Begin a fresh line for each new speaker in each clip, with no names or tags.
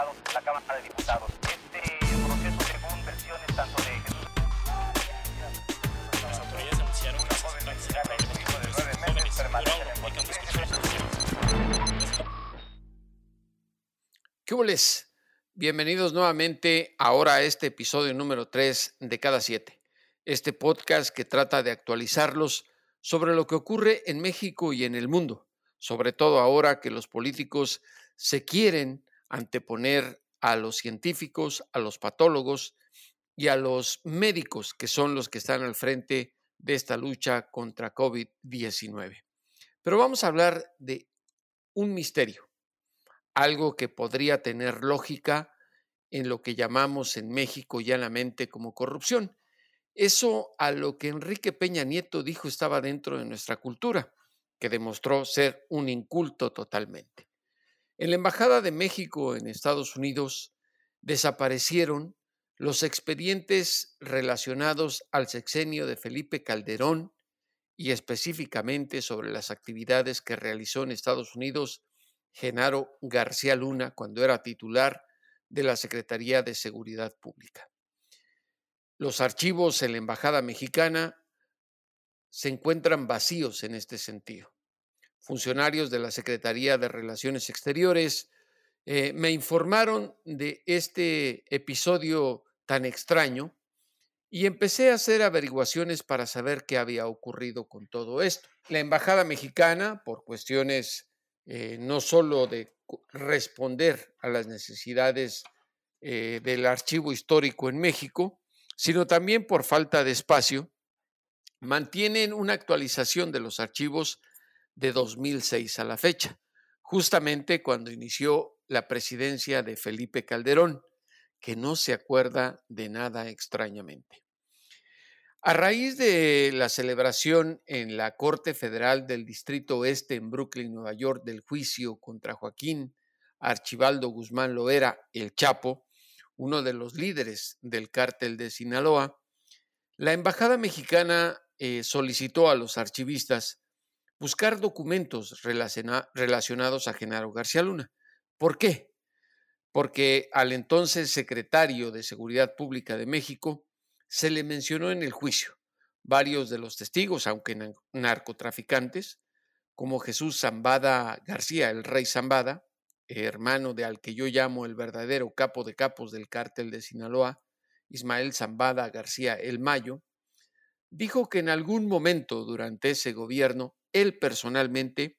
diputados, la Cámara de Diputados. Este proceso, según versiones tanto de Jesús.
Las autoridades anunciaron que se establecerá la de nueve meses permanece
¿Qué hubo?les? Bienvenidos nuevamente ahora a este episodio número 3 de cada siete. Este podcast que trata de actualizarlos sobre lo que ocurre en México y en el mundo, sobre todo ahora que los políticos se quieren anteponer a los científicos, a los patólogos y a los médicos que son los que están al frente de esta lucha contra COVID-19. Pero vamos a hablar de un misterio, algo que podría tener lógica en lo que llamamos en México llanamente como corrupción. Eso a lo que Enrique Peña Nieto dijo estaba dentro de nuestra cultura, que demostró ser un inculto totalmente. En la Embajada de México en Estados Unidos desaparecieron los expedientes relacionados al sexenio de Felipe Calderón y específicamente sobre las actividades que realizó en Estados Unidos Genaro García Luna cuando era titular de la Secretaría de Seguridad Pública. Los archivos en la Embajada Mexicana se encuentran vacíos en este sentido. Funcionarios de la Secretaría de Relaciones Exteriores eh, me informaron de este episodio tan extraño y empecé a hacer averiguaciones para saber qué había ocurrido con todo esto. La Embajada Mexicana, por cuestiones eh, no solo de responder a las necesidades eh, del archivo histórico en México, sino también por falta de espacio, mantienen una actualización de los archivos de 2006 a la fecha, justamente cuando inició la presidencia de Felipe Calderón, que no se acuerda de nada extrañamente. A raíz de la celebración en la Corte Federal del Distrito Oeste en Brooklyn, Nueva York, del juicio contra Joaquín Archibaldo Guzmán Loera, el Chapo, uno de los líderes del cártel de Sinaloa, la Embajada mexicana eh, solicitó a los archivistas buscar documentos relacionados a Genaro García Luna. ¿Por qué? Porque al entonces secretario de Seguridad Pública de México se le mencionó en el juicio varios de los testigos, aunque narcotraficantes, como Jesús Zambada García, el rey Zambada, hermano de al que yo llamo el verdadero capo de capos del cártel de Sinaloa, Ismael Zambada García El Mayo, dijo que en algún momento durante ese gobierno, él personalmente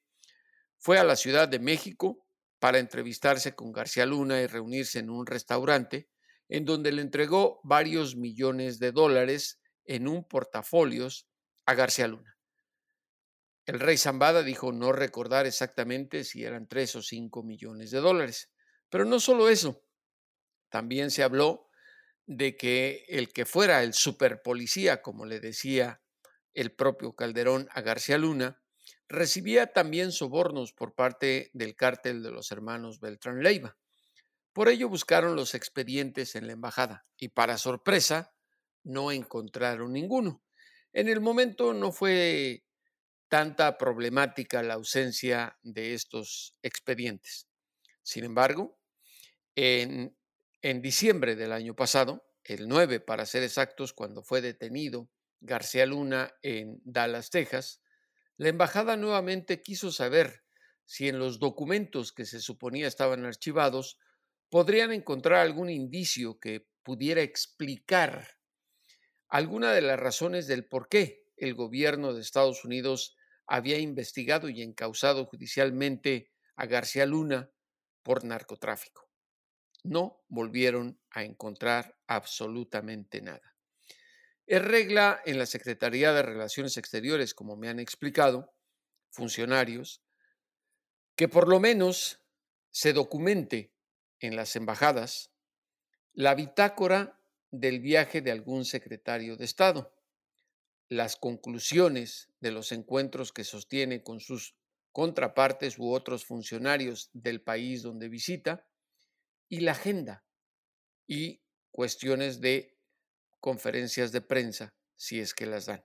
fue a la Ciudad de México para entrevistarse con García Luna y reunirse en un restaurante en donde le entregó varios millones de dólares en un portafolios a García Luna. El rey Zambada dijo no recordar exactamente si eran tres o cinco millones de dólares. Pero no solo eso, también se habló de que el que fuera el superpolicía, como le decía el propio Calderón a García Luna, recibía también sobornos por parte del cártel de los hermanos Beltrán Leiva. Por ello buscaron los expedientes en la embajada y para sorpresa no encontraron ninguno. En el momento no fue tanta problemática la ausencia de estos expedientes. Sin embargo, en, en, diciembre del año pasado, el 9 para ser exactos, cuando fue detenido García Luna en Dallas, Texas, la embajada nuevamente quiso saber si en los documentos que se suponía estaban archivados podrían encontrar algún indicio que pudiera explicar alguna de las razones del por qué el gobierno de Estados Unidos había investigado y encausado judicialmente a García Luna por narcotráfico. No volvieron a encontrar absolutamente nada. Es regla en la Secretaría de Relaciones Exteriores, como me han explicado funcionarios, que por lo menos se documente en las embajadas la bitácora del viaje de algún secretario de Estado las conclusiones de los encuentros que sostiene con sus contrapartes u otros funcionarios del país donde visita y la agenda y cuestiones de conferencias de prensa, si es que las dan.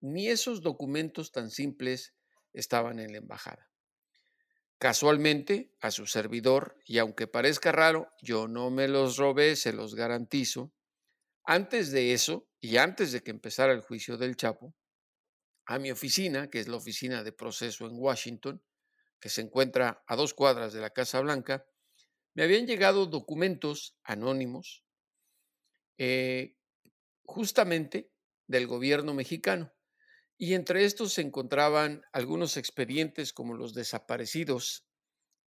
Ni esos documentos tan simples estaban en la embajada. Casualmente, a su servidor, y aunque parezca raro, yo no me los robé, se los garantizo. Antes de eso, y antes de que empezara el juicio del Chapo, a mi oficina, que es la oficina de proceso en Washington, que se encuentra a dos cuadras de la Casa Blanca, me habían llegado documentos anónimos eh, justamente del gobierno mexicano. Y entre estos se encontraban algunos expedientes como los desaparecidos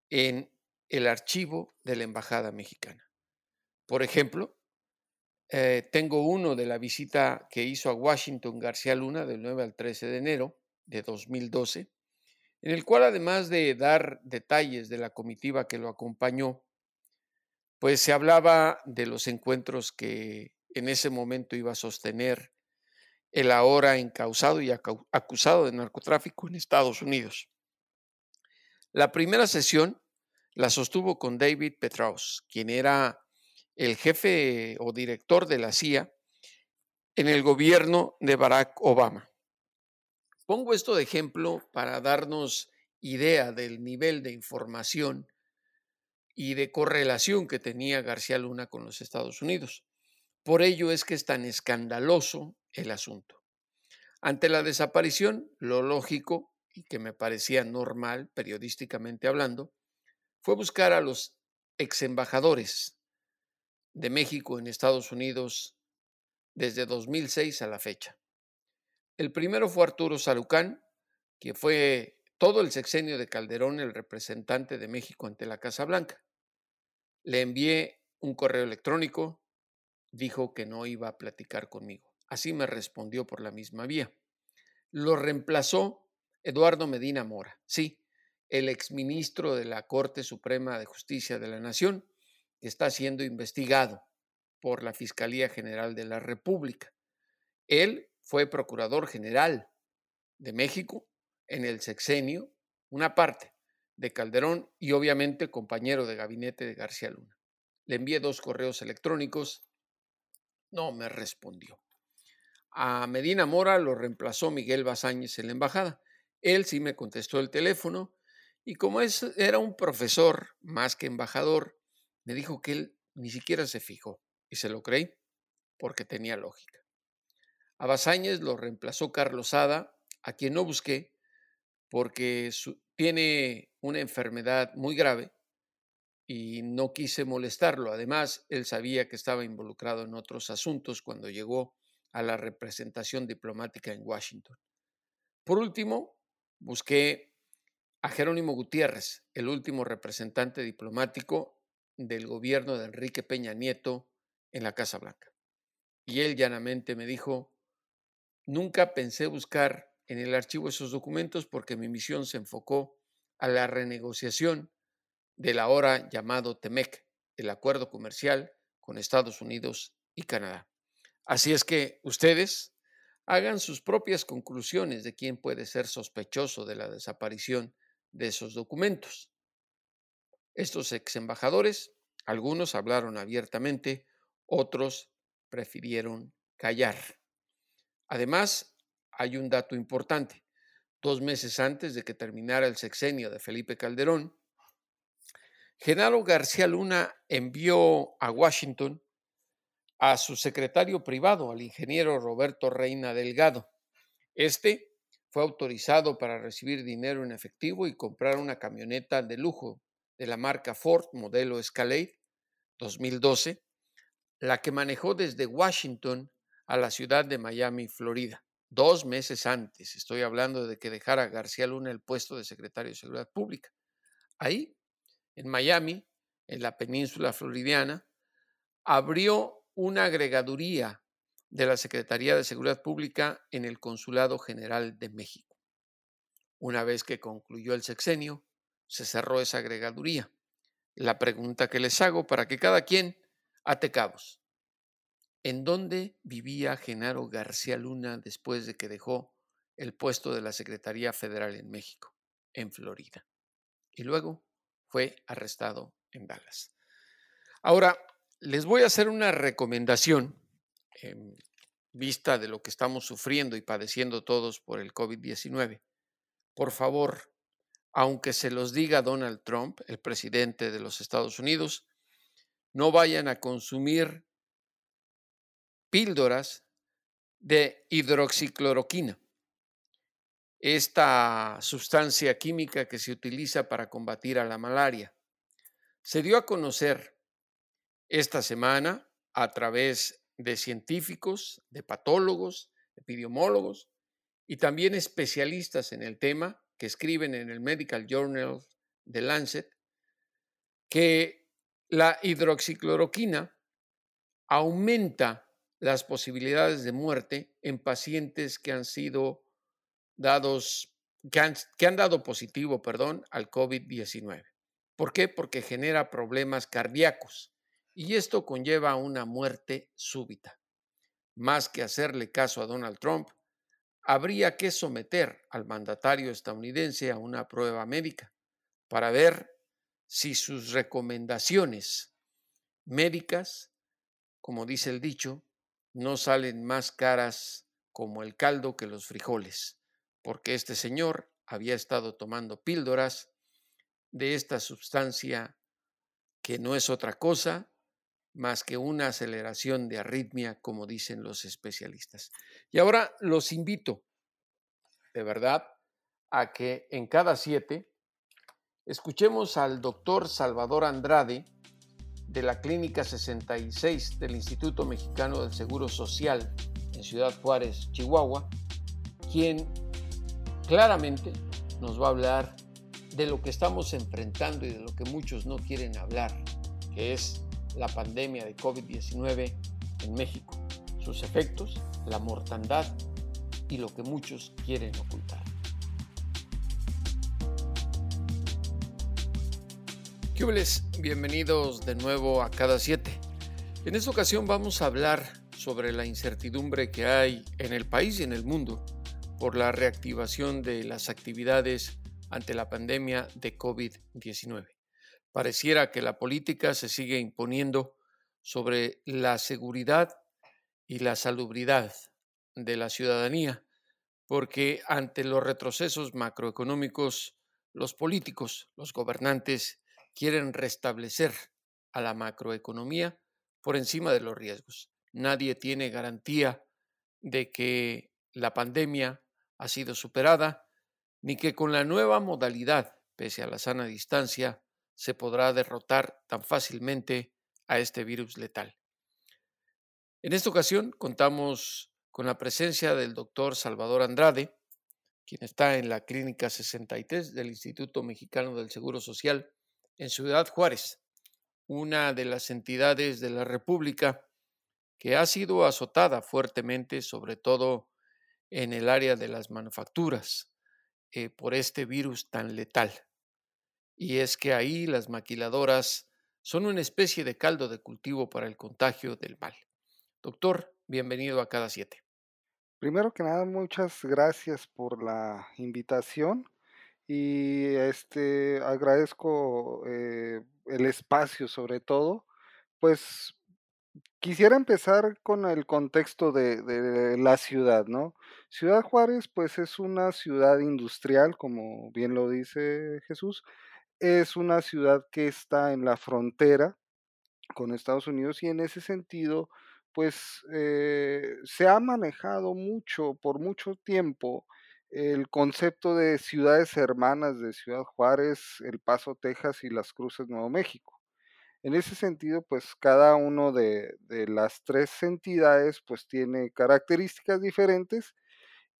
en el archivo de la Embajada Mexicana. Por ejemplo, eh, tengo uno de la visita que hizo a Washington García Luna del 9 al 13 de enero de 2012, en el cual además de dar detalles de la comitiva que lo acompañó, pues se hablaba de los encuentros que en ese momento iba a sostener el ahora encausado y acusado de narcotráfico en Estados Unidos. La primera sesión la sostuvo con David Petraeus, quien era el jefe o director de la CIA en el gobierno de Barack Obama. Pongo esto de ejemplo para darnos idea del nivel de información y de correlación que tenía García Luna con los Estados Unidos. Por ello es que es tan escandaloso el asunto. Ante la desaparición, lo lógico y que me parecía normal, periodísticamente hablando, fue buscar a los ex embajadores de México en Estados Unidos desde 2006 a la fecha. El primero fue Arturo Sarucán, que fue todo el sexenio de Calderón el representante de México ante la Casa Blanca. Le envié un correo electrónico, dijo que no iba a platicar conmigo. Así me respondió por la misma vía. Lo reemplazó Eduardo Medina Mora, sí, el exministro de la Corte Suprema de Justicia de la Nación, que está siendo investigado por la Fiscalía General de la República. Él fue procurador general de México en el sexenio, una parte, de Calderón y obviamente compañero de gabinete de García Luna. Le envié dos correos electrónicos, no me respondió. A Medina Mora lo reemplazó Miguel Bazáñez en la embajada. Él sí me contestó el teléfono y como es, era un profesor más que embajador, me dijo que él ni siquiera se fijó y se lo creí porque tenía lógica. A Bazáñez lo reemplazó Carlos Sada, a quien no busqué porque tiene una enfermedad muy grave y no quise molestarlo. Además, él sabía que estaba involucrado en otros asuntos cuando llegó a la representación diplomática en Washington. Por último, busqué a Jerónimo Gutiérrez, el último representante diplomático del gobierno de Enrique Peña Nieto en la Casa Blanca. Y él llanamente me dijo, nunca pensé buscar en el archivo esos documentos porque mi misión se enfocó a la renegociación del ahora llamado TEMEC, el acuerdo comercial con Estados Unidos y Canadá. Así es que ustedes hagan sus propias conclusiones de quién puede ser sospechoso de la desaparición de esos documentos. Estos ex embajadores, algunos hablaron abiertamente, otros prefirieron callar. Además, hay un dato importante. Dos meses antes de que terminara el sexenio de Felipe Calderón, Genaro García Luna envió a Washington a su secretario privado, al ingeniero Roberto Reina Delgado. Este fue autorizado para recibir dinero en efectivo y comprar una camioneta de lujo de la marca Ford modelo Escalade 2012, la que manejó desde Washington a la ciudad de Miami, Florida dos meses antes, estoy hablando de que dejara García Luna el puesto de secretario de Seguridad Pública. Ahí, en Miami, en la península floridiana, abrió una agregaduría de la Secretaría de Seguridad Pública en el Consulado General de México. Una vez que concluyó el sexenio, se cerró esa agregaduría. La pregunta que les hago para que cada quien ate cabos. ¿En dónde vivía Genaro García Luna después de que dejó el puesto de la Secretaría Federal en México? En Florida. Y luego fue arrestado en Dallas. Ahora, les voy a hacer una recomendación en vista de lo que estamos sufriendo y padeciendo todos por el COVID-19. Por favor, aunque se los diga Donald Trump, el presidente de los Estados Unidos, no vayan a consumir de hidroxicloroquina, esta sustancia química que se utiliza para combatir a la malaria. Se dio a conocer esta semana a través de científicos, de patólogos, epidemiólogos y también especialistas en el tema que escriben en el Medical Journal de Lancet, que la hidroxicloroquina aumenta las posibilidades de muerte en pacientes que han sido dados, que han, dado positivo, perdón, al COVID-19. ¿Por qué? Porque genera problemas cardíacos y esto conlleva una muerte súbita. Más que hacerle caso a Donald Trump, habría que someter al mandatario estadounidense a una prueba médica para ver si sus recomendaciones médicas, como dice el dicho, no salen más caras como el caldo que los frijoles, porque este señor había estado tomando píldoras de esta sustancia que no es otra cosa más que una aceleración de arritmia, como dicen los especialistas. Y ahora los invito, de verdad, a que en cada siete escuchemos al doctor Salvador Andrade, de la Clínica 66 del Instituto Mexicano del Seguro Social en Ciudad Juárez, Chihuahua, quien claramente nos va a hablar de lo que estamos enfrentando y de lo que muchos no quieren hablar, que es la pandemia de COVID-19 en México, sus efectos, la mortandad y lo que muchos quieren ocultar. Bienvenidos de nuevo a Cada Siete. En esta ocasión vamos a hablar sobre la incertidumbre que hay en el país y en el mundo por la reactivación de las actividades ante la pandemia de COVID-19. Pareciera que la política se sigue imponiendo sobre la seguridad y la salubridad de la ciudadanía, porque ante los retrocesos macroeconómicos, los políticos, los gobernantes, quieren restablecer a la macroeconomía por encima de los riesgos. Nadie tiene garantía de que la pandemia ha sido superada, ni que con la nueva modalidad, pese a la sana distancia, se podrá derrotar tan fácilmente a este virus letal. En esta ocasión contamos con la presencia del doctor Salvador Andrade, quien está en la Clínica 63 del Instituto Mexicano del Seguro Social en Ciudad Juárez, una de las entidades de la República que ha sido azotada fuertemente, sobre todo en el área de las manufacturas, eh, por este virus tan letal. Y es que ahí las maquiladoras son una especie de caldo de cultivo para el contagio del mal. Doctor, bienvenido a cada siete.
Primero que nada, muchas gracias por la invitación y este agradezco eh, el espacio sobre todo. Pues quisiera empezar con el contexto de, la ciudad, ¿no? Ciudad Juárez, pues es una ciudad industrial, como bien lo dice Jesús, es una ciudad que está en la frontera con Estados Unidos y en ese sentido, pues eh, se ha manejado mucho, por mucho tiempo, el concepto de ciudades hermanas de Ciudad Juárez, El Paso, Texas y Las Cruces, Nuevo México. En ese sentido, pues cada uno de, de, las tres entidades pues tiene características diferentes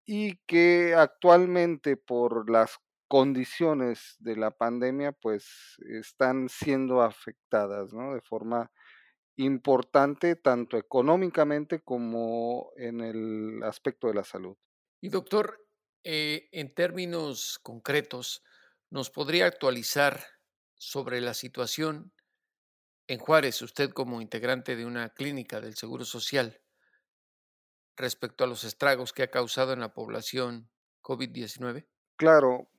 y que actualmente por las condiciones de la pandemia pues están siendo afectadas, ¿no? De forma importante tanto económicamente como en el aspecto de la salud.
Y doctor, eh, en términos concretos, ¿nos podría actualizar sobre la situación en Juárez, usted como integrante de una clínica del Seguro Social, respecto a los estragos que ha causado en la población COVID-19?
Claro.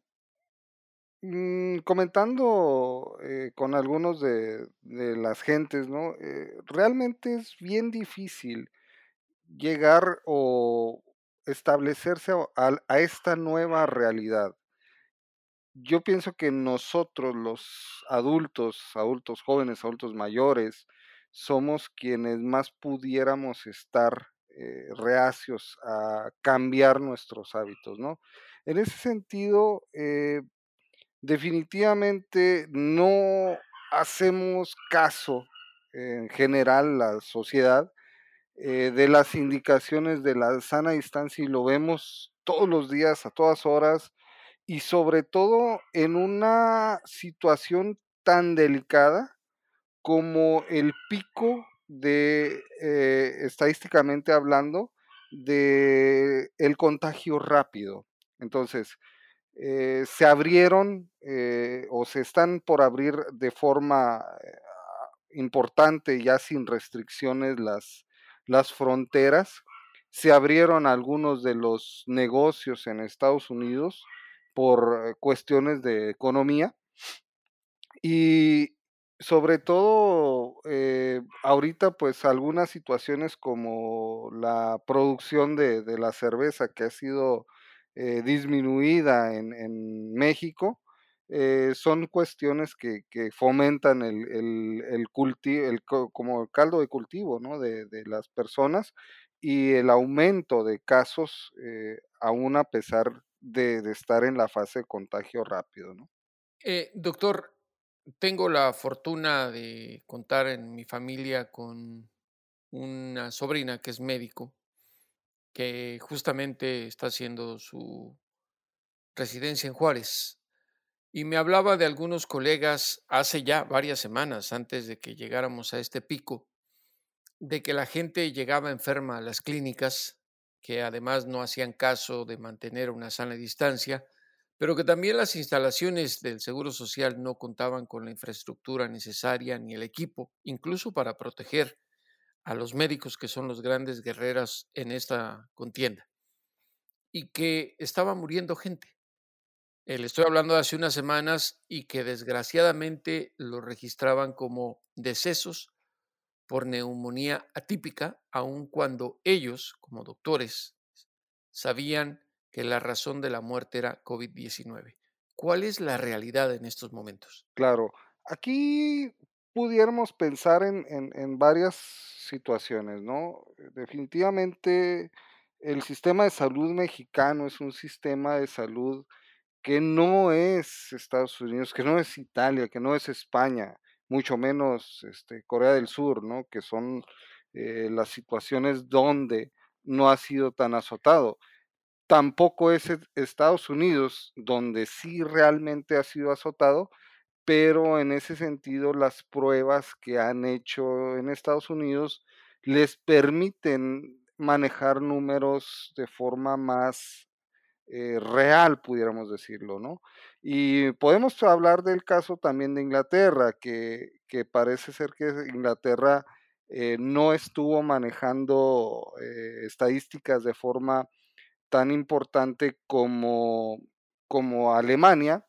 Mm, comentando eh, con algunos de, las gentes, ¿no? Eh, realmente es bien difícil llegar o establecerse a, esta nueva realidad. yo pienso que nosotros, los adultos, adultos jóvenes, adultos mayores, somos quienes más pudiéramos estar eh, reacios a cambiar nuestros hábitos, ¿no? En ese sentido, eh, definitivamente no hacemos caso en general la sociedad eh, de las indicaciones de la sana distancia y lo vemos todos los días, a todas horas, y sobre todo en una situación tan delicada como el pico de, eh, estadísticamente hablando, de el contagio rápido. Entonces, eh, se abrieron o se están por abrir de forma importante, ya sin restricciones, las, las fronteras. Se abrieron algunos de los negocios en Estados Unidos por cuestiones de economía. Y sobre todo, eh, ahorita, pues algunas situaciones como la producción de, de la cerveza que ha sido eh, disminuida en, en México, eh, son cuestiones que, que fomentan el, el, el cultivo, el, como caldo de cultivo ¿no? de, de las personas y el aumento de casos, eh, aún a pesar de, de, estar en la fase de contagio rápido. ¿no?
Eh, doctor, tengo la fortuna de contar en mi familia con una sobrina que es médico, que justamente está haciendo su residencia en Juárez. Y me hablaba de algunos colegas hace ya varias semanas, antes de que llegáramos a este pico, de que la gente llegaba enferma a las clínicas, que además no hacían caso de mantener una sana distancia, pero que también las instalaciones del Seguro Social no contaban con la infraestructura necesaria ni el equipo, incluso para proteger a los médicos que son los grandes guerreras en esta contienda, y que estaba muriendo gente. Eh, le estoy hablando de hace unas semanas y que desgraciadamente lo registraban como decesos por neumonía atípica, aun cuando ellos, como doctores, sabían que la razón de la muerte era COVID-19. ¿Cuál es la realidad en estos momentos?
Claro, aquí pudiéramos pensar en, en, en varias situaciones, ¿no? Definitivamente el sistema de salud mexicano es un sistema de salud que no es Estados Unidos, que no es Italia, que no es España, mucho menos este, Corea del Sur, ¿no? Que son eh, las situaciones donde no ha sido tan azotado tampoco es Estados Unidos, donde sí realmente ha sido azotado, pero en ese sentido las pruebas que han hecho en Estados Unidos les permiten manejar números de forma más eh, real, pudiéramos decirlo, ¿no? Y podemos hablar del caso también de Inglaterra, que, que parece ser que Inglaterra eh, no estuvo manejando eh, estadísticas de forma tan importante como, como Alemania,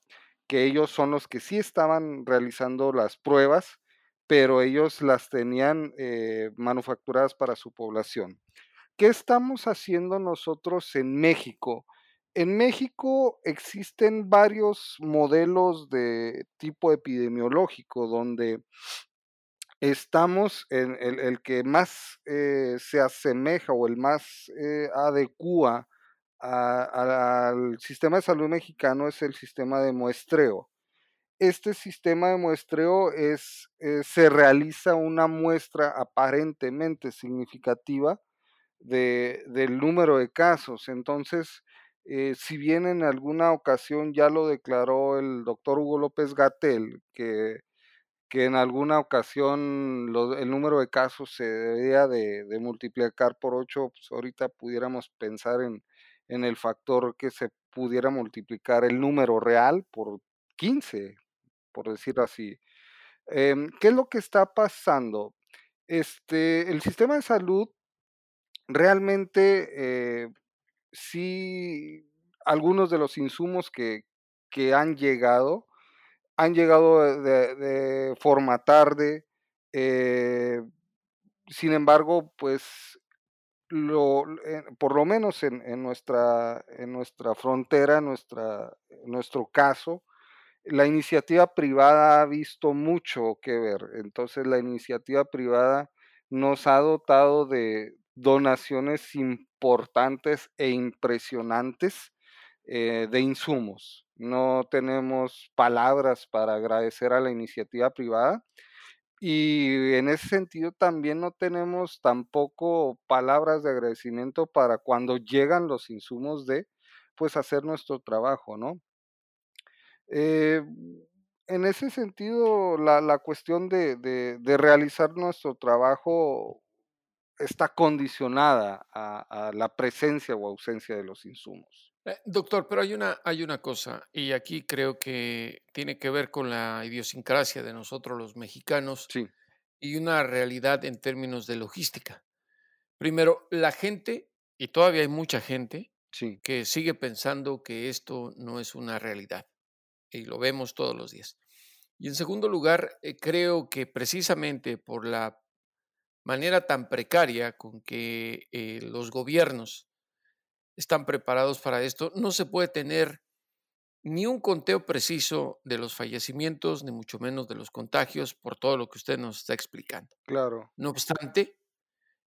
que ellos son los que sí estaban realizando las pruebas, pero ellos las tenían manufacturadas para su población. ¿Qué estamos haciendo nosotros en México? En México existen varios modelos de tipo epidemiológico donde estamos en el, que más eh, se asemeja o el más eh, adecua al sistema de salud mexicano es el sistema de muestreo. Este sistema de muestreo es, eh, se realiza una muestra aparentemente significativa de, del número de casos. Entonces, eh, si bien en alguna ocasión ya lo declaró el doctor Hugo López Gatel, que que en alguna ocasión el número de casos se debería de, multiplicar por 8, pues ahorita pudiéramos pensar en, en el factor que se pudiera multiplicar el número real por 15, por decirlo así. Eh, ¿Qué es lo que está pasando? Este, el sistema de salud realmente eh, sí, algunos de los insumos que, que han llegado, han llegado de, de forma tarde. Eh, sin embargo, pues lo, eh, por lo menos en, en, nuestra, en nuestra frontera, nuestra, en nuestro caso, la iniciativa privada ha visto mucho que ver. Entonces la iniciativa privada nos ha dotado de donaciones importantes e impresionantes eh, de insumos. No tenemos palabras para agradecer a la iniciativa privada y en ese sentido también no tenemos tampoco palabras de agradecimiento para cuando llegan los insumos de pues hacer nuestro trabajo, ¿no? Eh, en ese sentido, la, la cuestión de, de, de, realizar nuestro trabajo está condicionada a, a, la presencia o ausencia de los insumos.
Eh, doctor, pero hay una, hay una cosa, y aquí creo que tiene que ver con la idiosincrasia de nosotros los mexicanos
sí.
y una realidad en términos de logística. Primero, la gente, y todavía hay mucha gente,
sí.
que sigue pensando que esto no es una realidad y lo vemos todos los días. Y en segundo lugar, eh, creo que precisamente por la manera tan precaria con que eh, los gobiernos están preparados para esto, no se puede tener ni un conteo preciso de los fallecimientos, ni mucho menos de los contagios, por todo lo que usted nos está explicando.
Claro.
No obstante,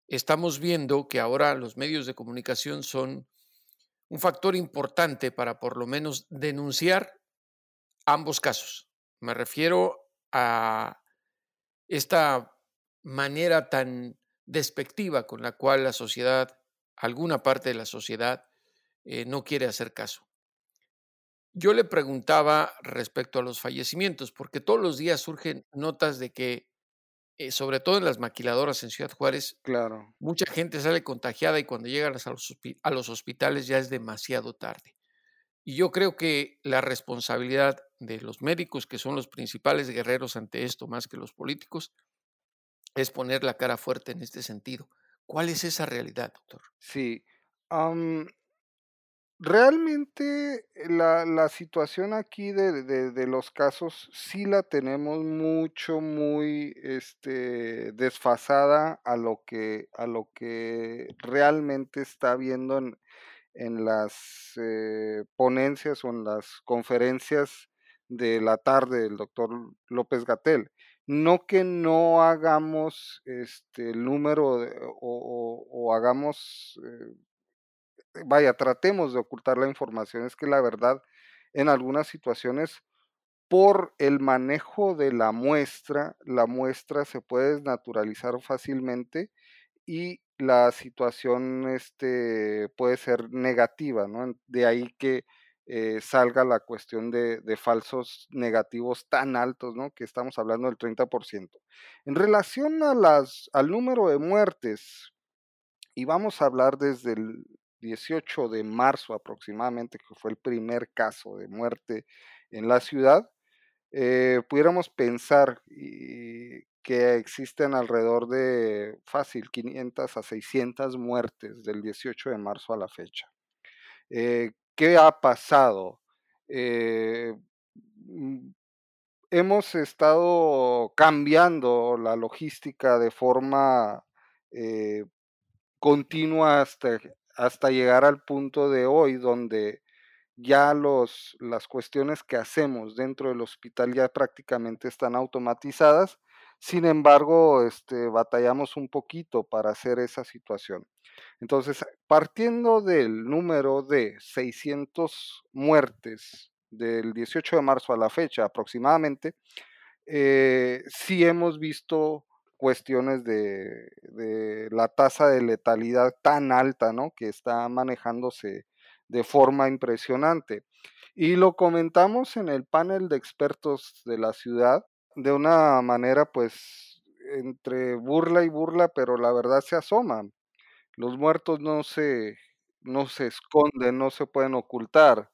estamos viendo que ahora los medios de comunicación son un factor importante para por lo menos denunciar ambos casos. Me refiero a esta manera tan despectiva con la cual la sociedad, alguna parte de la sociedad, eh, no quiere hacer caso. Yo le preguntaba respecto a los fallecimientos, porque todos los días surgen notas de que, eh, sobre todo en las maquiladoras en Ciudad Juárez,
claro.
mucha gente sale contagiada y cuando llegan a los, a los hospitales ya es demasiado tarde. Y yo creo que la responsabilidad de los médicos, que son los principales guerreros ante esto, más que los políticos, es poner la cara fuerte en este sentido. ¿Cuál es esa realidad, doctor?
Sí. Realmente la, la, situación aquí de, de, de, los casos sí la tenemos mucho, muy este, desfasada a lo, que, a lo que realmente está viendo en, en las eh, ponencias o en las conferencias de la tarde del doctor López Gatel. No que no hagamos este, el número o, o, hagamos, eh, vaya, tratemos de ocultar la información, es que la verdad en algunas situaciones por el manejo de la muestra, la muestra se puede desnaturalizar fácilmente y la situación este, puede ser negativa, ¿no? De ahí que eh, salga la cuestión de, falsos negativos tan altos, ¿no? Que estamos hablando del 30%. En relación al número de muertes, y vamos a hablar desde el 18 de marzo aproximadamente, que fue el primer caso de muerte en la ciudad, eh, pudiéramos pensar que existen alrededor de fácil 500 a 600 muertes del 18 de marzo a la fecha. Eh, ¿Qué ha pasado? Eh, hemos estado cambiando la logística de forma eh, continua hasta, hasta llegar al punto de hoy donde ya los, las cuestiones que hacemos dentro del hospital ya prácticamente están automatizadas sin embargo, este, batallamos un poquito para hacer esa situación. Entonces, partiendo del número de 600 muertes del 18 de marzo a la fecha aproximadamente, eh, sí hemos visto cuestiones de, de, la tasa de letalidad tan alta, ¿no? Que está manejándose de forma impresionante. Y lo comentamos en el panel de expertos de la ciudad, de una manera pues entre burla y burla, pero la verdad se asoma. Los muertos no se, no se esconden, no se pueden ocultar,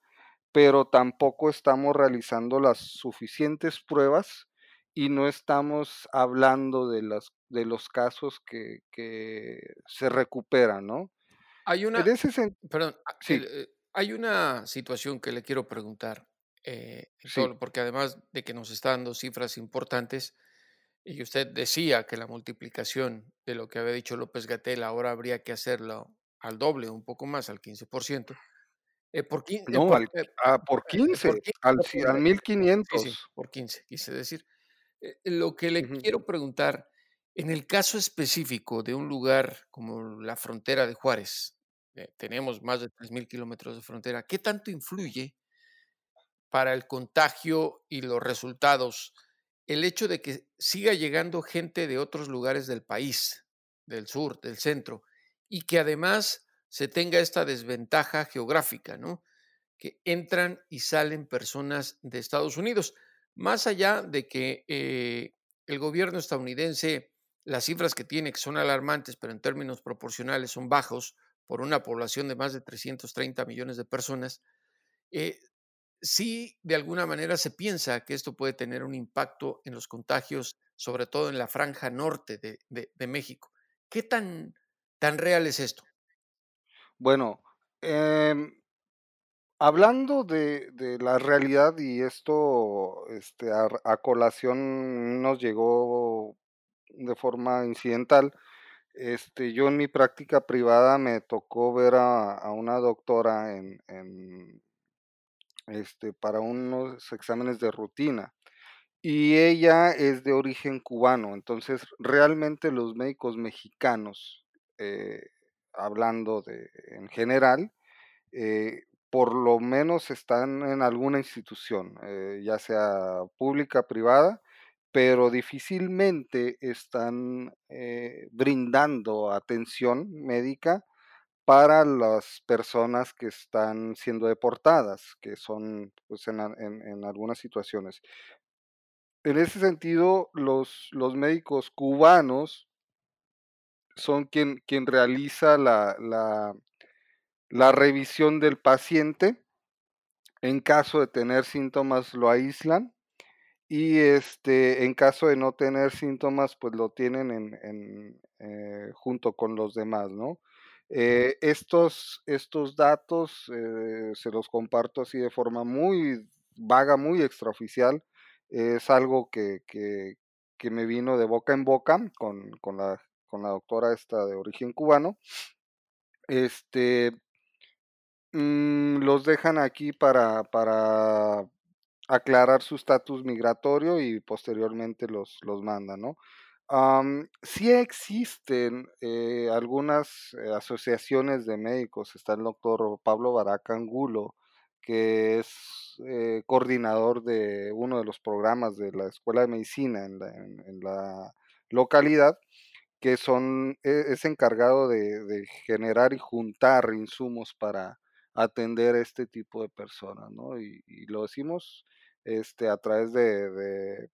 pero tampoco estamos realizando las suficientes pruebas y no estamos hablando de, las, de los casos que, que se recuperan, ¿no?
Hay una,
ese
perdón, sí. el, hay una situación que le quiero preguntar. Eh, sí. porque además de que nos está dando cifras importantes, y usted decía que la multiplicación de lo que había dicho López Gatel ahora habría que hacerlo al doble, un poco más, al 15%, Eh, por, eh,
No,
por,
al,
eh,
ah, por
eh, por
15,
15,
al, al
Sí,
1500.
sí, por 15, quise decir. Eh, lo que le quiero preguntar, en el caso específico de un lugar como la frontera de Juárez, eh, tenemos más de 3.000 kilómetros de frontera, ¿qué tanto influye para el contagio y los resultados el hecho de que siga llegando gente de otros lugares del país, del sur, del centro, y que además se tenga esta desventaja geográfica, ¿no? Que entran y salen personas de Estados Unidos, más allá de que eh, el gobierno estadounidense, las cifras que tiene, que son alarmantes, pero en términos proporcionales son bajos, por una población de más de 330 millones de personas, eh, sí de alguna manera se piensa que esto puede tener un impacto en los contagios, sobre todo en la franja norte de, México. ¿Qué tan, tan real es esto?
Bueno, em, hablando de, la realidad y esto este, a, colación nos llegó de forma incidental, este, yo en mi práctica privada me tocó ver a, una doctora en, este, para unos exámenes de rutina. Y ella es de origen cubano, entonces realmente los médicos mexicanos, eh, hablando de en general, eh, por lo menos están en alguna institución, eh, ya sea pública, privada, pero difícilmente están brindando atención médica para las personas que están siendo deportadas, que son pues, en, en- algunas situaciones. En ese sentido, los, los médicos cubanos son quien, quien realiza la, la, la revisión del paciente. En caso de tener síntomas, lo aíslan. Y este, en caso de no tener síntomas, pues lo tienen en, en, eh, junto con los demás, ¿no? Eh, estos, estos datos eh, se los comparto así de forma muy vaga, muy extraoficial. Es algo que, que, me vino de boca en boca con, con, la, con la doctora esta de origen cubano. Este, mm, los dejan aquí para, para aclarar su estatus migratorio y posteriormente los, los mandan, ¿no? Sí existen eh, algunas eh, asociaciones de médicos, está el doctor Pablo Baraca Angulo, que es eh, coordinador de uno de los programas de la Escuela de Medicina en la, localidad, que son, e- es encargado de, generar y juntar insumos para atender este tipo de personas, ¿no? Y, y lo decimos este, a través de,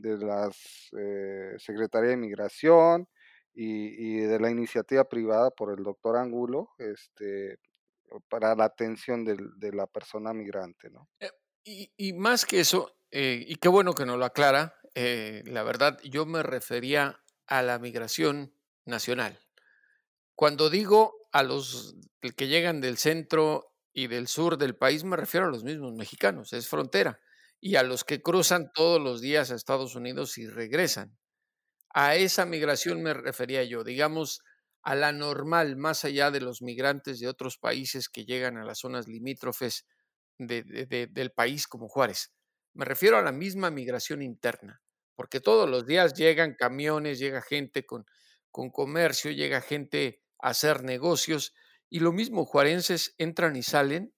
de las eh, Secretaría de Migración y, de la iniciativa privada por el doctor Angulo, este, para la atención del- de la persona migrante, ¿no?
Eh, y, más que eso, eh, y qué bueno que nos lo aclara, la verdad, yo me refería a la migración nacional. Cuando digo a los que llegan del centro y del sur del país, me refiero a los mismos mexicanos, es frontera, y a los que cruzan todos los días a Estados Unidos y regresan. A esa migración me refería yo, digamos, a la normal, más allá de los migrantes de otros países que llegan a las zonas limítrofes de- de- de- del país como Juárez. Me refiero a la misma migración interna, porque todos los días llegan camiones, llega gente con, con comercio, llega gente a hacer negocios, y lo mismo, juarenses entran y salen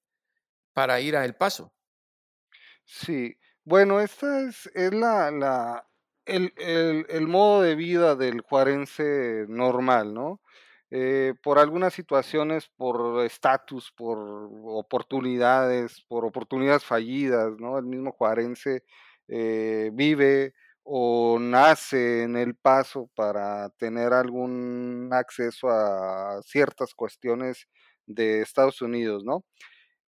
para ir a El Paso.
Sí, bueno, esta es, es la, la, el, el, el modo de vida del juarense normal, ¿no? Eh, por algunas situaciones, por estatus, por oportunidades, por oportunidades fallidas, ¿no? El mismo juarense eh, vive o nace en el paso para tener algún acceso a ciertas cuestiones de Estados Unidos, ¿no?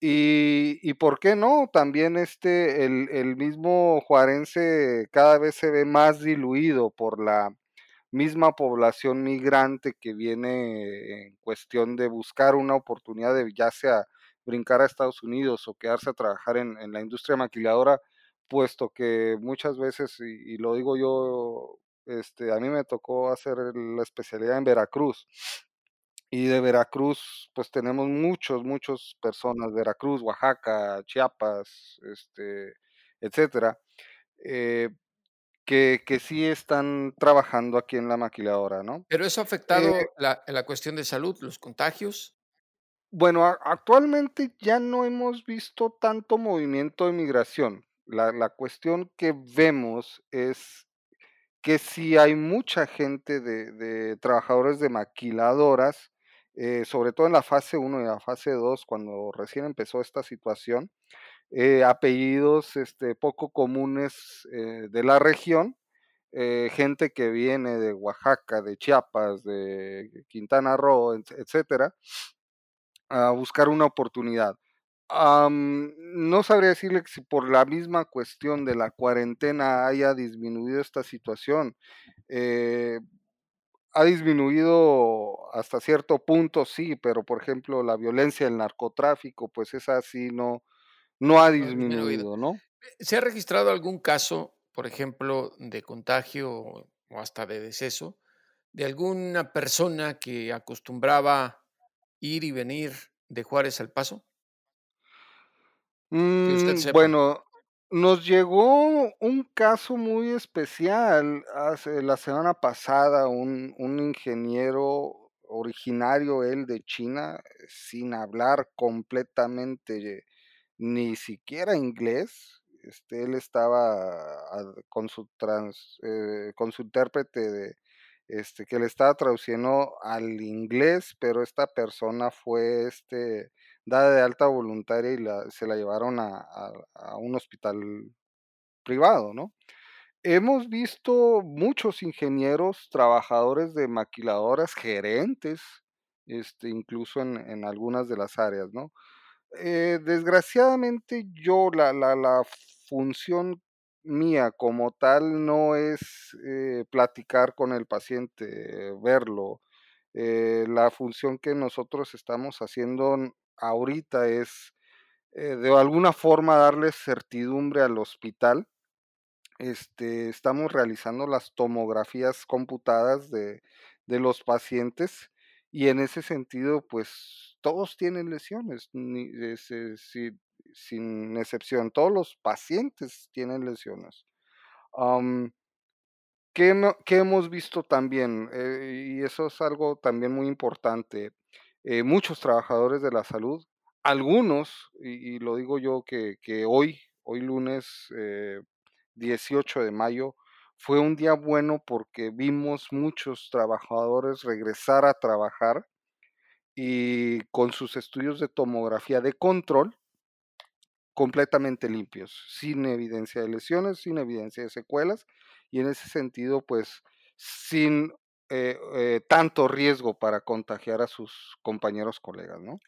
Y, y por qué no, también este, el, el mismo juarense cada vez se ve más diluido por la misma población migrante que viene en cuestión de buscar una oportunidad de ya sea brincar a Estados Unidos o quedarse a trabajar en, en la industria maquiladora, puesto que muchas veces, y, y lo digo yo, este, a mí me tocó hacer la especialidad en Veracruz Y de Veracruz, pues tenemos muchos, muchos personas, Veracruz, Oaxaca, Chiapas, este, etcétera, eh, que, que sí están trabajando aquí en la maquiladora, ¿no?
¿Pero eso ha afectado
Eh,
la, la cuestión de salud, los contagios?
bueno, a- actualmente ya no hemos visto tanto movimiento de migración. La, la cuestión que vemos es que sí hay mucha gente de, de trabajadores de maquiladoras, eh, sobre todo en la fase uno y la fase 2, cuando recién empezó esta situación, eh, apellidos este, poco comunes eh, de la región, eh, gente que viene de Oaxaca, de Chiapas, de Quintana Roo, et- etcétera, a buscar una oportunidad. No sabría decirle que si por la misma cuestión de la cuarentena haya disminuido esta situación. Ha disminuido hasta cierto punto, sí, pero por ejemplo la violencia, el narcotráfico, pues esa sí no, no ha
disminuido.
¿no?
¿Se ha registrado algún caso, por ejemplo, de contagio o hasta de deceso de alguna persona que acostumbraba ir y venir de Juárez al Paso? Que usted
Mm,
sepa.
bueno, nos llegó un caso muy especial hace la semana pasada, un, un ingeniero originario, él de China, sin hablar completamente ni siquiera inglés. Este, él estaba con su eh, con su intérprete de, este, que le estaba traduciendo al inglés, pero esta persona fue, este, dada de alta voluntaria y se la llevaron a, un hospital privado, ¿no? Hemos visto muchos ingenieros, trabajadores de maquiladoras, gerentes, este, incluso en, algunas de las áreas, ¿no? Eh, desgraciadamente yo la, la, función mía como tal no es eh, platicar con el paciente, verlo. Eh, la función que nosotros estamos haciendo ahorita es eh, de alguna forma darle certidumbre al hospital este, estamos realizando las tomografías computadas de, de los pacientes y en ese sentido, pues todos tienen lesiones, ni- ese- si- sin excepción, todos los pacientes tienen lesiones. ¿qué, qué hemos visto también? Eh, y eso es algo también muy importante. Eh, muchos trabajadores de la salud, algunos, y, lo digo yo que, hoy, hoy lunes eh, 18 de mayo, fue un día bueno porque vimos muchos trabajadores regresar a trabajar y con sus estudios de tomografía de control completamente limpios, sin evidencia de lesiones, sin evidencia de secuelas y en ese sentido, pues sin eh, eh, tanto riesgo para contagiar a sus compañeros colegas, ¿no?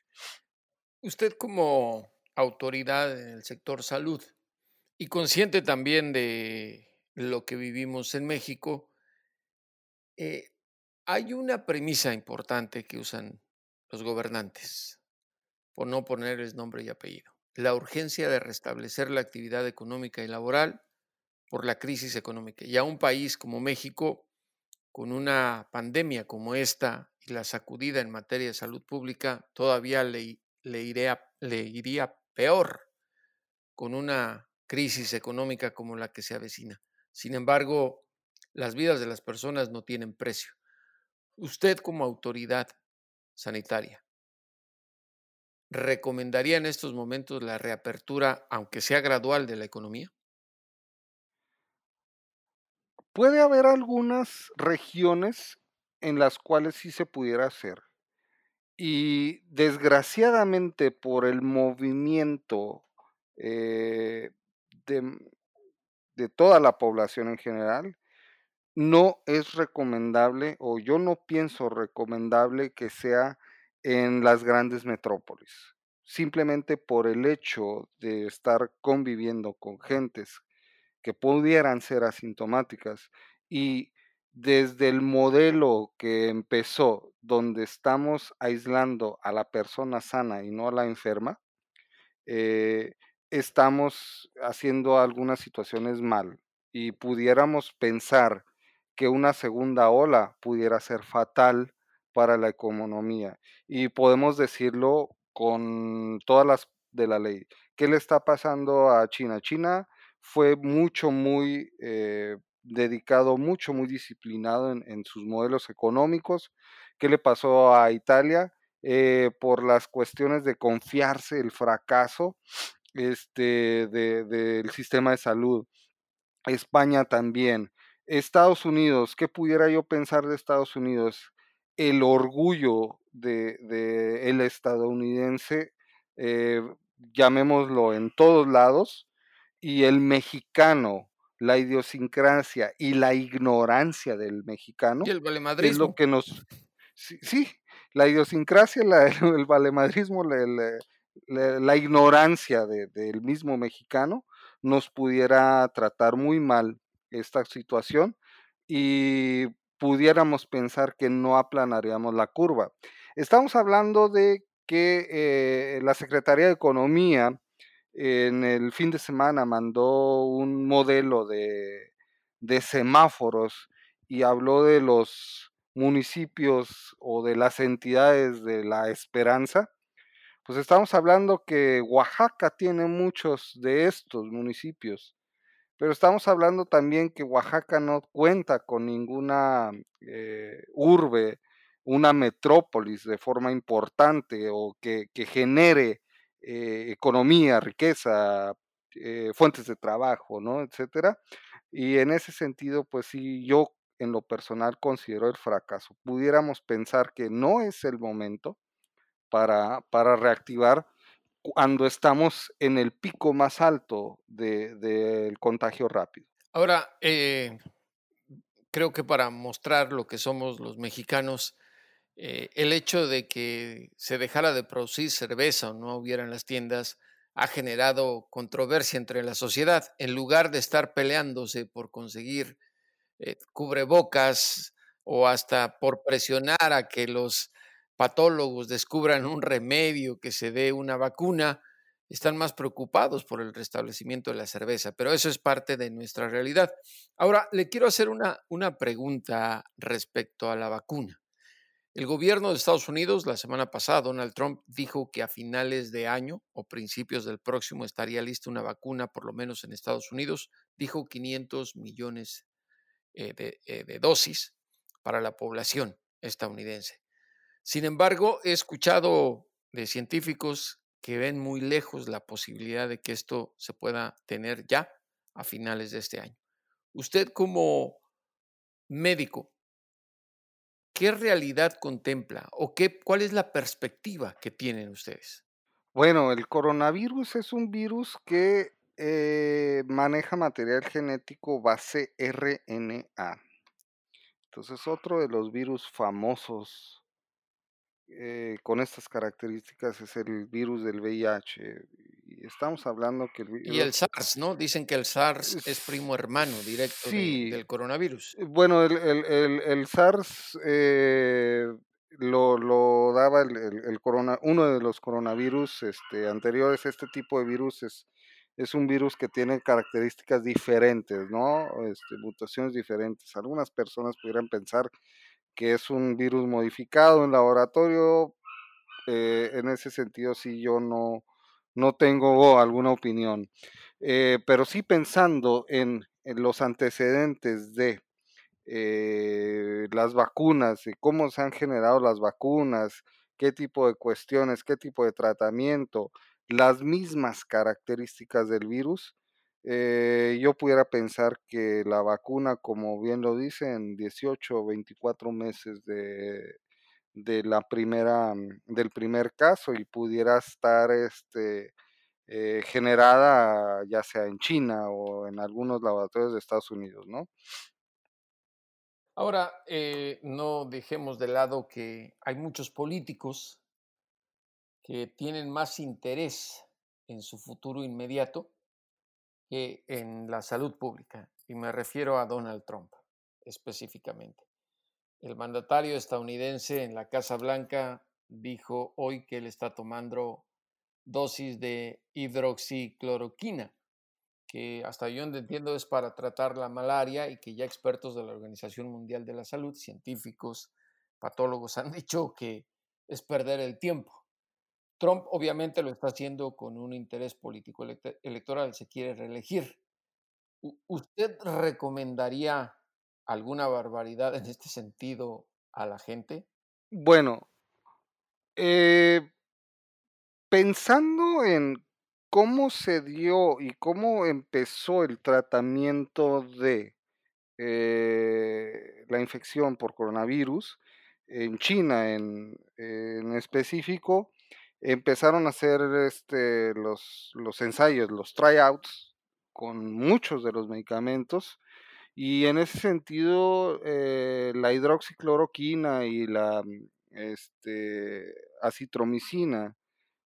Usted como autoridad en el sector salud y consciente también de lo que vivimos en México, eh, hay una premisa importante que usan los gobernantes, por no ponerles nombre y apellido. La urgencia de restablecer la actividad económica y laboral por la crisis económica. Y a un país como México, con una pandemia como esta y la sacudida en materia de salud pública, todavía le, iría, le iría peor con una crisis económica como la que se avecina. Sin embargo, las vidas de las personas no tienen precio. Usted como autoridad sanitaria, ¿recomendaría en estos momentos la reapertura, aunque sea gradual, de la economía?
Puede haber algunas regiones en las cuales sí se pudiera hacer. Y desgraciadamente por el movimiento eh, de, de toda la población en general, no es recomendable o yo no pienso recomendable que sea en las grandes metrópolis. Simplemente por el hecho de estar conviviendo con gentes que pudieran ser asintomáticas y desde el modelo que empezó, donde estamos aislando a la persona sana y no a la enferma, eh, estamos haciendo algunas situaciones mal y pudiéramos pensar que una segunda ola pudiera ser fatal para la economía. Y podemos decirlo con todas las de la ley. ¿Qué le está pasando a China? China fue mucho, muy eh, dedicado, mucho, muy disciplinado en, sus modelos económicos. ¿Qué le pasó a Italia? Eh, por las cuestiones de confiarse, el fracaso este, del sistema de salud. España también. Estados Unidos, ¿qué pudiera yo pensar de Estados Unidos? El orgullo del de, el estadounidense, eh, llamémoslo en todos lados, y el mexicano, la idiosincrasia y la ignorancia del mexicano,
y el
es lo que nos... Sí, la idiosincrasia, la, el valemadrismo, la, la, ignorancia del mismo mexicano nos pudiera tratar muy mal esta situación y pudiéramos pensar que no aplanaríamos la curva. Estamos hablando de que eh, la Secretaría de Economía en el fin de semana mandó un modelo de, semáforos y habló de los municipios o de las entidades de la esperanza, pues estamos hablando que Oaxaca tiene muchos de estos municipios, pero estamos hablando también que Oaxaca no cuenta con ninguna eh, urbe, una metrópolis de forma importante o que, genere eh, economía, riqueza, eh, fuentes de trabajo, ¿no? Etcétera. Y en ese sentido, pues sí, yo en lo personal considero el fracaso. Pudiéramos pensar que no es el momento para, para reactivar cuando estamos en el pico más alto del de, contagio rápido.
Ahora, eh, creo que para mostrar lo que somos los mexicanos, eh, el hecho de que se dejara de producir cerveza o no hubiera en las tiendas ha generado controversia entre la sociedad. En lugar de estar peleándose por conseguir eh, cubrebocas o hasta por presionar a que los patólogos descubran un remedio, que se dé una vacuna, están más preocupados por el restablecimiento de la cerveza, pero eso es parte de nuestra realidad. Ahora, le quiero hacer una, una pregunta respecto a la vacuna. El gobierno de Estados Unidos, la semana pasada, Donald Trump dijo que a finales de año o principios del próximo estaría lista una vacuna, por lo menos en Estados Unidos. Dijo 500 millones eh, de, eh, de dosis para la población estadounidense. Sin embargo, he escuchado de científicos que ven muy lejos la posibilidad de que esto se pueda tener ya a finales de este año. Usted como médico, ¿qué realidad contempla o qué, cuál es la perspectiva que tienen ustedes?
Bueno, el coronavirus es un virus que eh, maneja material genético base RNA. Entonces, otro de los virus famosos eh, con estas características es el virus del VIH. Estamos hablando que el
Y el SARS, ¿no? Dicen que el SARS es primo hermano directo del coronavirus.
Eh, bueno, el, el, el, SARS eh, lo, lo, daba el, corona, uno de los coronavirus este, anteriores. Este tipo de virus es, es un virus que tiene características diferentes, ¿no? Este, mutaciones diferentes. Algunas personas pudieran pensar que es un virus modificado en laboratorio. Eh, en ese sentido, sí, yo no, no tengo alguna opinión. Eh, pero sí pensando en, los antecedentes de eh, las vacunas, y cómo se han generado las vacunas, qué tipo de cuestiones, qué tipo de tratamiento, las mismas características del virus, eh, yo pudiera pensar que la vacuna, como bien lo dicen, 18 o 24 meses de, de la primera, mm, del primer caso y pudiera estar este, eh, generada ya sea en China o en algunos laboratorios de Estados Unidos, ¿no?
Ahora, eh, no dejemos de lado que hay muchos políticos que tienen más interés en su futuro inmediato que en la salud pública, y me refiero a Donald Trump específicamente. El mandatario estadounidense en la Casa Blanca dijo hoy que él está tomando dosis de hidroxicloroquina, que hasta yo entiendo es para tratar la malaria y que ya expertos de la Organización Mundial de la Salud, científicos patólogos han dicho que es perder el tiempo. Trump obviamente lo está haciendo con un interés político electoral, se quiere reelegir. ¿Usted recomendaría alguna barbaridad en este sentido a la gente?
Bueno, eh, pensando en cómo se dio y cómo empezó el tratamiento de eh, la infección por coronavirus en China en, en específico, empezaron a hacer este, los, los ensayos, los tryouts con muchos de los medicamentos y en ese sentido eh, la hidroxicloroquina y la este, acitromicina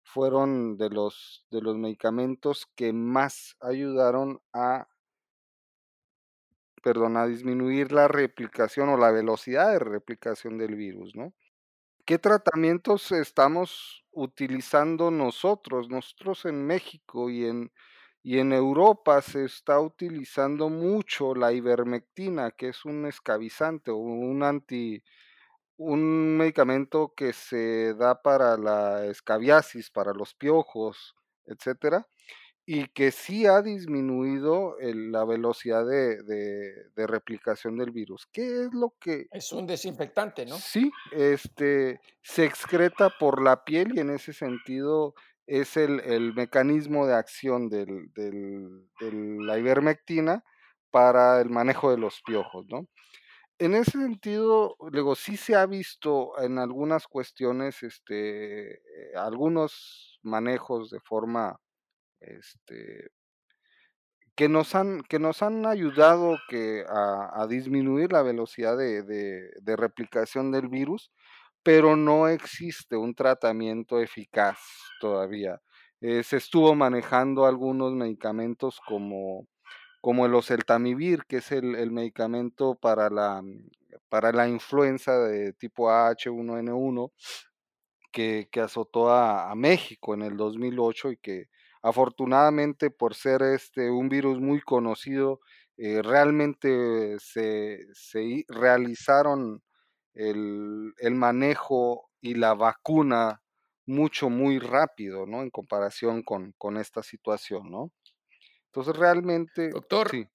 fueron de los, de los medicamentos que más ayudaron a, perdón, a disminuir la replicación o la velocidad de replicación del virus, ¿no? ¿Qué tratamientos estamos utilizando nosotros? Nosotros en México y en, y en Europa se está utilizando mucho la ivermectina, que es un escabizante o un anti, un medicamento que se da para la escabiasis, para los piojos, etcétera, y que sí ha disminuido la velocidad de, de, replicación del virus. ¿Qué es lo que...?
Es un desinfectante, ¿no?
Sí, este, se excreta por la piel y en ese sentido es el, el mecanismo de acción del, del, de la ivermectina para el manejo de los piojos, ¿no? En ese sentido, luego sí se ha visto en algunas cuestiones, este, algunos manejos de forma este, que nos han, que nos han ayudado que a, disminuir la velocidad de, de, replicación del virus, pero no existe un tratamiento eficaz todavía. Eh, se estuvo manejando algunos medicamentos como, como el oseltamivir, que es el, el medicamento para la, para la influenza de tipo H1N1, que, que azotó a, a México en el 2008 y que Afortunadamente, por ser este un virus muy conocido, eh, realmente se, se realizaron el, el, manejo y la vacuna mucho, muy rápido, ¿no? En comparación con, con esta situación, ¿no? Entonces, realmente...
Doctor, sí.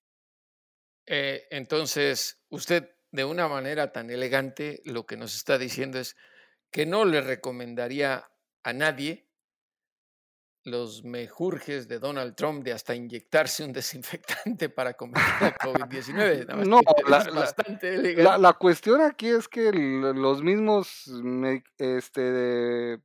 Eh, entonces, usted de una manera tan elegante lo que nos está diciendo es que no le recomendaría a nadie los mejurjes de Donald Trump de hasta inyectarse un desinfectante para combatir la COVID-19.
No, la, la, cuestión aquí es que los mismos este,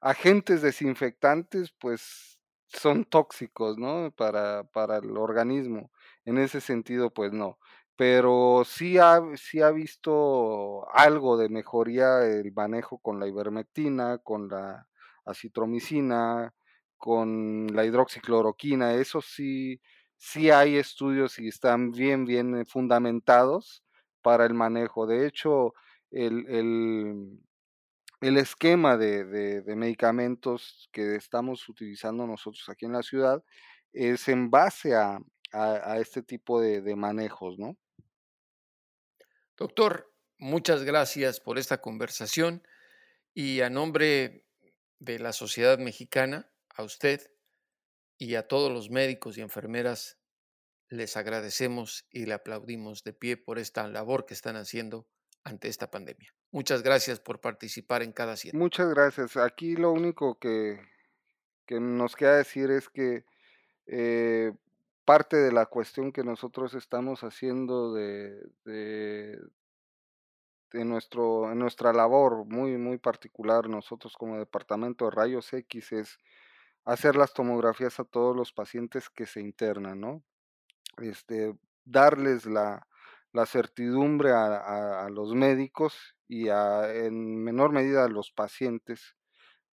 agentes desinfectantes, pues son tóxicos, ¿no? Para, para el organismo. En ese sentido, pues no. Pero sí ha, sí ha visto algo de mejoría el manejo con la ivermectina, con la acitromicina, con la hidroxicloroquina, eso sí, sí hay estudios y están bien, bien fundamentados para el manejo. De hecho, el, el, esquema de, de, medicamentos que estamos utilizando nosotros aquí en la ciudad es en base a, a, a este tipo de, de manejos, ¿no?
Doctor, muchas gracias por esta conversación y a nombre de la sociedad mexicana a usted y a todos los médicos y enfermeras les agradecemos y le aplaudimos de pie por esta labor que están haciendo ante esta pandemia. Muchas gracias por participar en cada siete.
Muchas gracias. Aquí lo único que, que nos queda decir es que eh, parte de la cuestión que nosotros estamos haciendo de, de, nuestra labor muy, muy particular, nosotros como departamento de rayos X, es hacer las tomografías a todos los pacientes que se internan, ¿no? Este, darles la, la certidumbre a, a, los médicos y a, en menor medida a los pacientes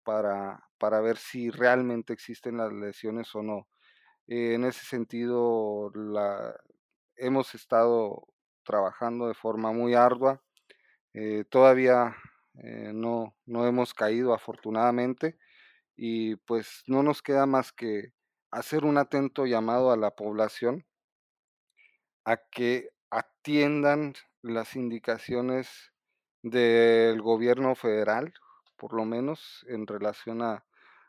para, para ver si realmente existen las lesiones o no. Eh, en ese sentido, la, hemos estado trabajando de forma muy ardua. Eh, todavía eh, no, no hemos caído afortunadamente, y pues no nos queda más que hacer un atento llamado a la población a que atiendan las indicaciones del gobierno federal, por lo menos en relación a,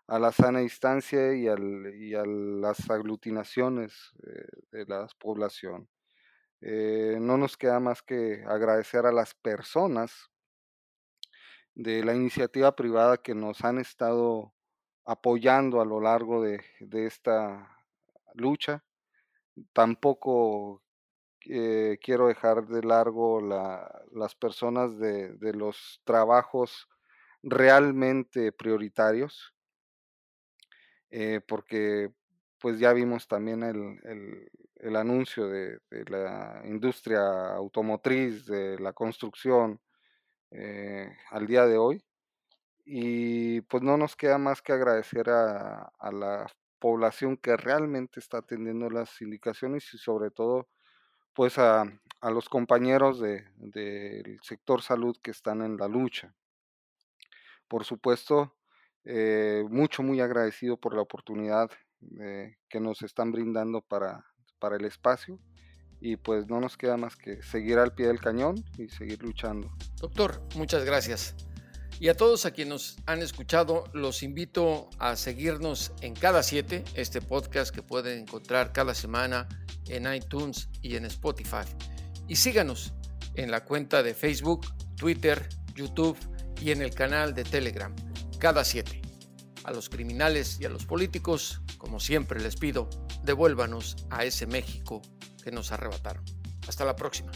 a la sana distancia y, al, y a las aglutinaciones eh, de la población. Eh, no nos queda más que agradecer a las personas de la iniciativa privada que nos han estado apoyando a lo largo de, esta lucha. Tampoco eh, quiero dejar de largo la, las personas de, los trabajos realmente prioritarios, eh, porque pues ya vimos también el, el, anuncio de, de, la industria automotriz, de la construcción eh, al día de hoy. Y pues no nos queda más que agradecer a, a la población que realmente está atendiendo las indicaciones y sobre todo pues a, a los compañeros del de, sector salud que están en la lucha. Por supuesto, eh, mucho, muy agradecido por la oportunidad eh, que nos están brindando para, para el espacio y pues no nos queda más que seguir al pie del cañón y seguir luchando.
Doctor, muchas gracias. Y a todos a quienes nos han escuchado, los invito a seguirnos en cada siete, este podcast que pueden encontrar cada semana en iTunes y en Spotify. Y síganos en la cuenta de Facebook, Twitter, YouTube y en el canal de Telegram, cada siete. A los criminales y a los políticos, como siempre les pido, devuélvanos a ese México que nos arrebataron. Hasta la próxima.